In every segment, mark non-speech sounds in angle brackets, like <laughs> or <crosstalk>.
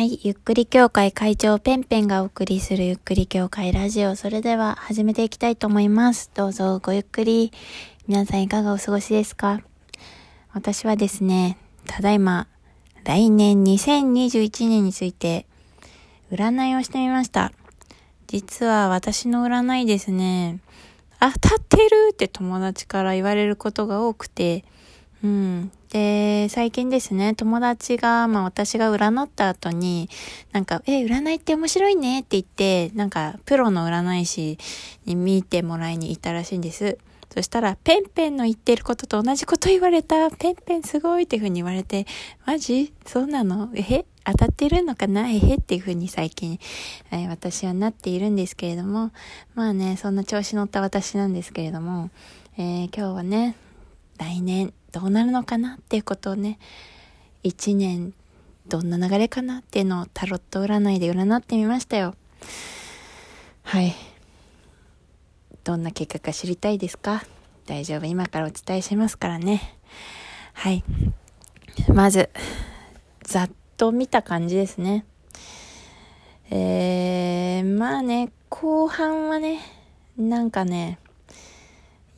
はい。ゆっくり協会会長ペンペンがお送りするゆっくり協会ラジオ。それでは始めていきたいと思います。どうぞごゆっくり。皆さんいかがお過ごしですか？私はですね、ただいま、来年2021年について占いをしてみました。実は私の占いですね、当たってるって友達から言われることが多くて、うん。で、最近ですね、友達が、まあ私が占った後に、なんか、え、占いって面白いねって言って、なんか、プロの占い師に見てもらいに行ったらしいんです。そしたら、ペンペンの言ってることと同じこと言われた。ペンペンすごいっていう風に言われて、マジ？そうなの？え？へ当たってるのかな？え？へっていう風に最近、えー、私はなっているんですけれども、まあね、そんな調子乗った私なんですけれども、えー、今日はね、来年どうなるのかなっていうことをね、一年どんな流れかなっていうのをタロット占いで占ってみましたよ。はい。どんな結果か知りたいですか？大丈夫？今からお伝えしますからね。はい。まず、ざっと見た感じですね。えー、まあね、後半はね、なんかね、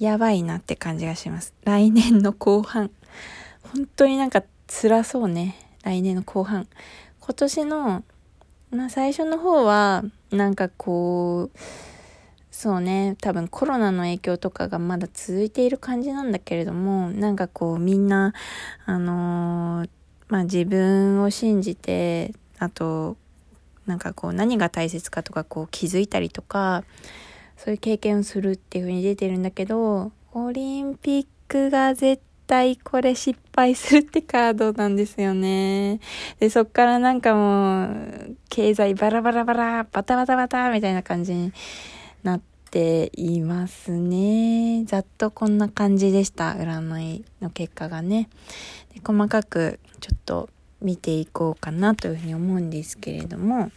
やばいなって感じがします。来年の後半。本当になんか辛そうね。来年の後半。今年の、まあ最初の方は、なんかこう、そうね、多分コロナの影響とかがまだ続いている感じなんだけれども、なんかこうみんな、あのー、まあ自分を信じて、あと、なんかこう何が大切かとかこう気づいたりとか、そういう経験をするっていう風に出てるんだけど、オリンピックが絶対これ失敗するってカードなんですよね。で、そっからなんかもう、経済バラバラバラ、バタバタバタみたいな感じになっていますね。ざっとこんな感じでした。占いの結果がね。で細かくちょっと見ていこうかなというふうに思うんですけれども、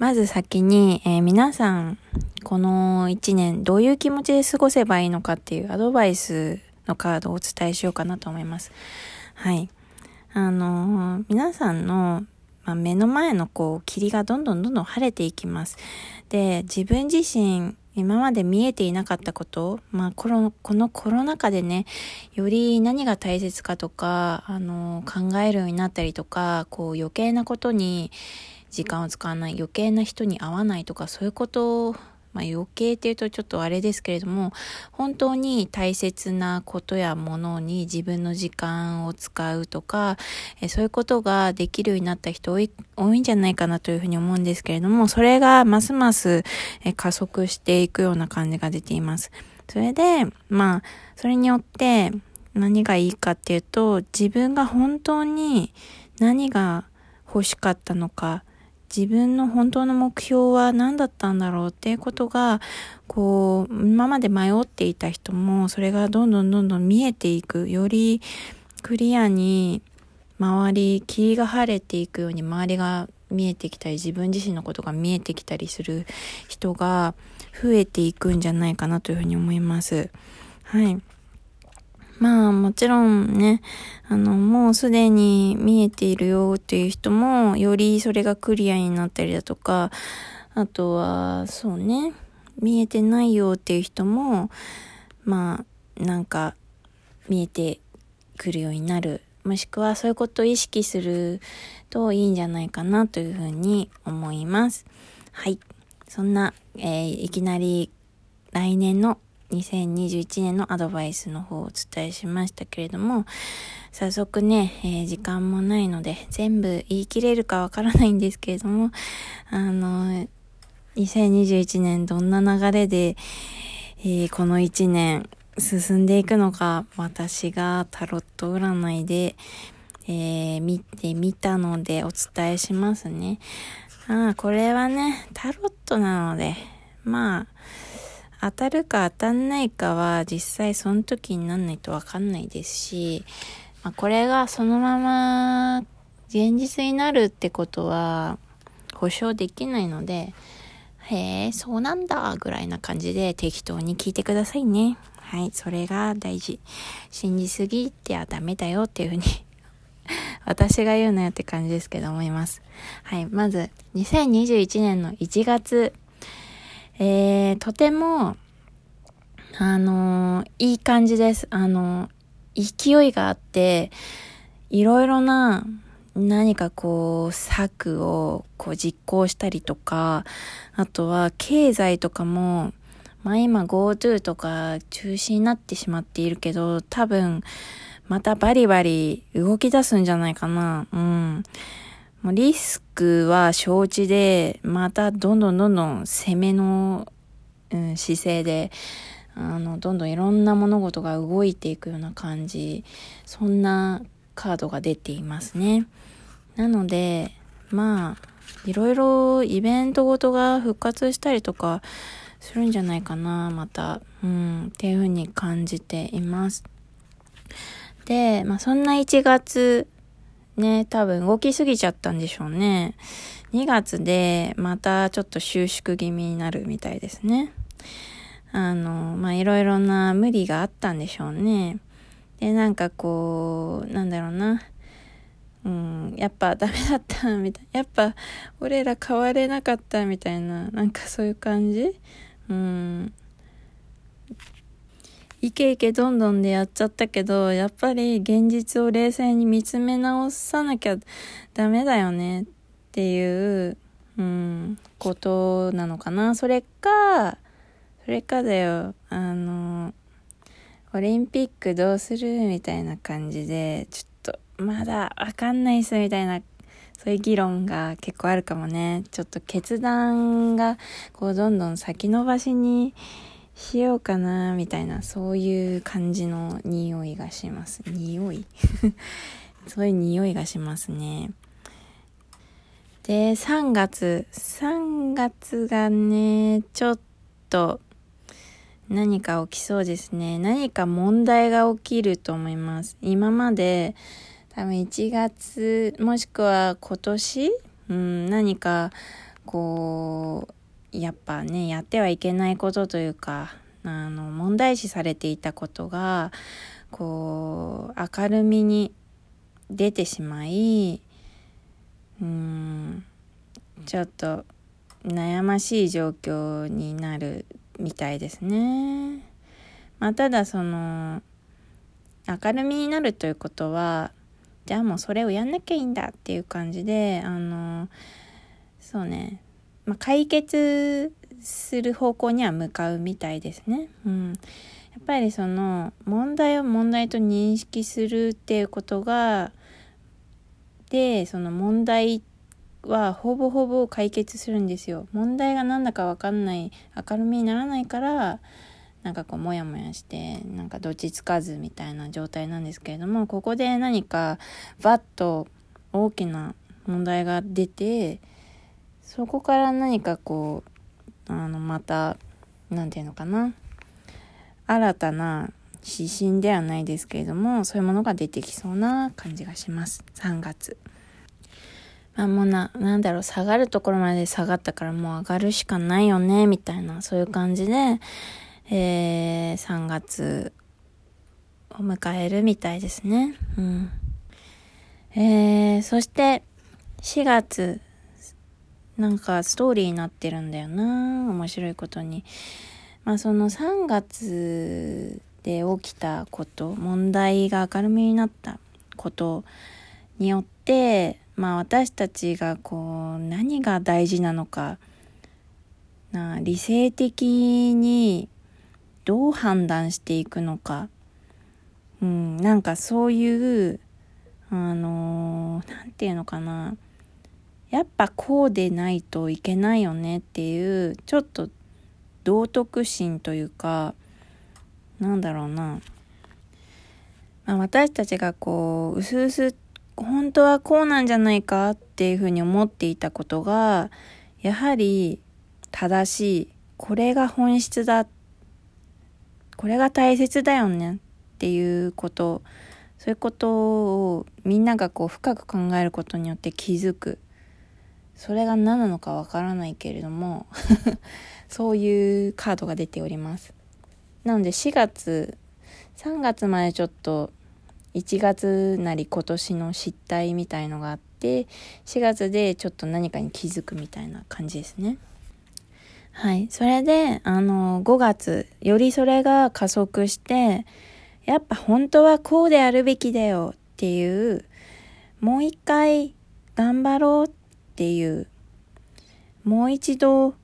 まず先に、えー、皆さん、この一年どういう気持ちで過ごせばいいのかっていうアドバイスのカードをお伝えしようかなと思います。はい。あのー、皆さんの、まあ、目の前のこう霧がどんどんどんどん晴れていきます。で、自分自身今まで見えていなかったこと、まあ、この、このコロナ禍でね、より何が大切かとか、あの、考えるようになったりとか、こう余計なことに、時間を使わない余計な人に会わないとかそういうことをまあ、余計っていうとちょっとあれですけれども本当に大切なことやものに自分の時間を使うとかえそういうことができるようになった人多い多いんじゃないかなというふうに思うんですけれどもそれがますますえ加速していくような感じが出ています。それでまあそれによって何がいいかっていうと自分が本当に何が欲しかったのか自分の本当の目標は何だったんだろうっていうことが、こう、今まで迷っていた人も、それがどんどんどんどん見えていく、よりクリアに周り、霧が晴れていくように周りが見えてきたり、自分自身のことが見えてきたりする人が増えていくんじゃないかなというふうに思います。はい。まあもちろんね、あの、もうすでに見えているよっていう人も、よりそれがクリアになったりだとか、あとは、そうね、見えてないよっていう人も、まあ、なんか、見えてくるようになる。もしくはそういうことを意識するといいんじゃないかなというふうに思います。はい。そんな、えー、いきなり来年の2021年のアドバイスの方をお伝えしましたけれども、早速ね、えー、時間もないので、全部言い切れるかわからないんですけれども、あの、2021年どんな流れで、えー、この1年進んでいくのか、私がタロット占いで、えー、見てみたのでお伝えしますね。ああ、これはね、タロットなので、まあ、当たるか当たんないかは実際その時になんないとわかんないですし、まあ、これがそのまま現実になるってことは保証できないので、へえ、そうなんだ、ぐらいな感じで適当に聞いてくださいね。はい、それが大事。信じすぎてはダメだよっていうふうに <laughs> 私が言うなよって感じですけど思います。はい。まず、2021年の1月。えー、とても、あのー、いい感じです。あのー、勢いがあって、いろいろな何かこう、策をこう実行したりとか、あとは経済とかも、まあ今 GoTo とか中止になってしまっているけど、多分、またバリバリ動き出すんじゃないかな。うん。もうリスクは承知で、またどんどんどんどん攻めの、うん、姿勢で、あの、どんどんいろんな物事が動いていくような感じ。そんなカードが出ていますね。なので、まあ、いろいろイベントごとが復活したりとかするんじゃないかな、また。うん、っていうふうに感じています。で、まあそんな1月、ね、多分動きすぎちゃったんでしょうね。2月でまたちょっと収縮気味になるみたいですね。あの、まあいろいろな無理があったんでしょうね。で、なんかこう、なんだろうな。うん、やっぱダメだったみたい。やっぱ俺ら変われなかったみたいな、なんかそういう感じうん。イケイケどんどんでやっちゃったけど、やっぱり現実を冷静に見つめ直さなきゃダメだよねっていう、うん、ことなのかな。それか、それかだよ、あの、オリンピックどうするみたいな感じで、ちょっと、まだわかんないっすみたいな、そういう議論が結構あるかもね。ちょっと決断が、こう、どんどん先延ばしにしようかな、みたいな、そういう感じの匂いがします。匂い？<laughs> そういう匂いがしますね。で、3月。3月がね、ちょっと、何か起きそうですね。何か問題が起きると思います。今まで多分1月もしくは今年、うん、何かこうやっぱねやってはいけないことというかあの問題視されていたことがこう明るみに出てしまいうんちょっと悩ましい状況になるみたいですね。まあ、ただその明るみになるということはじゃあもうそれをやんなきゃいいんだっていう感じであのそうね、まあ、解決する方向には向かうみたいですね。うん、やっぱりその問題を問題と認識するっていうことがでその問題はほぼほぼ解決するんですよ。問題が何だか分かんない明るみにならないからなんかこうモヤモヤしてなんかどっちつかずみたいな状態なんですけれどもここで何かバッと大きな問題が出てそこから何かこうあのまた何て言うのかな新たな指針ではないですけれどもそういうものが出てきそうな感じがします3月。あ、もうな、なんだろう、下がるところまで下がったからもう上がるしかないよね、みたいな、そういう感じで、えー、3月を迎えるみたいですね。うん。えー、そして、4月、なんかストーリーになってるんだよな面白いことに。まあその3月で起きたこと、問題が明るみになったことによって、まあ私たちがこう何が大事なのかな理性的にどう判断していくのか、うん、なんかそういうあの何て言うのかなやっぱこうでないといけないよねっていうちょっと道徳心というかなんだろうな、まあ、私たちがこううすうす本当はこうなんじゃないかっていうふうに思っていたことが、やはり正しい。これが本質だ。これが大切だよねっていうこと。そういうことをみんながこう深く考えることによって気づく。それが何なのかわからないけれども <laughs> そういうカードが出ております。なので4月、3月までちょっと1月なり今年の失態みたいのがあって4月でちょっと何かに気づくみたいな感じですね。はい。それで、あの、5月、よりそれが加速して、やっぱ本当はこうであるべきだよっていう、もう一回頑張ろうっていう、もう一度、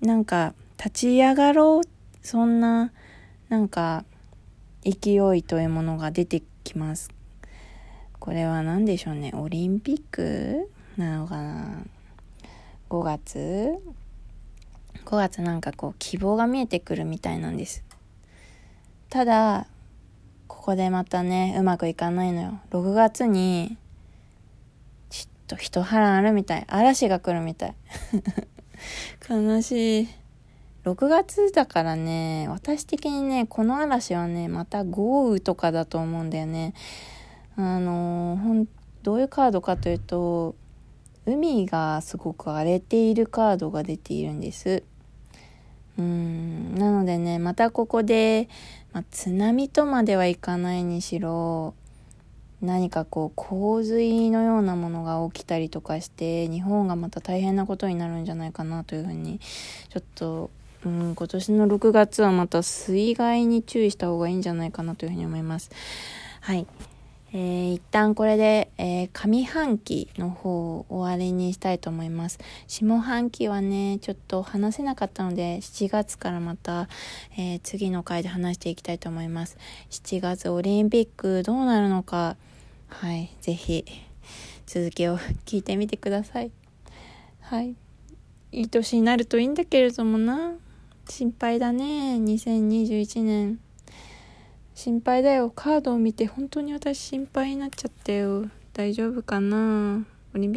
なんか立ち上がろう、そんな、なんか、勢いというものが出てきます。これは何でしょうね。オリンピックなのかな ?5 月5月なんかこう希望が見えてくるみたいなんです。ただ、ここでまたね、うまくいかないのよ。6月に、と一波乱あるみたい。嵐が来るみたい。悲しい。6月だからね、私的にね、この嵐はね、また豪雨とかだと思うんだよね。あのほん、どういうカードかというと、海がすごく荒れているカードが出ているんです。うん、なのでね、またここで、ま、津波とまではいかないにしろ、何かこう洪水のようなものが起きたりとかして日本がまた大変なことになるんじゃないかなというふうにちょっと、うん、今年の6月はまた水害に注意した方がいいんじゃないかなというふうに思います。はい。えー、一旦これで、えー、上半期の方を終わりにしたいと思います。下半期はね、ちょっと話せなかったので、7月からまた、えー、次の回で話していきたいと思います。7月オリンピックどうなるのか、はい、ぜひ、続きを聞いてみてください。はい。いい年になるといいんだけれどもな。心配だね。2021年。心配だよ。カードを見て本当に私心配になっちゃったよ。大丈夫かなオリンピッ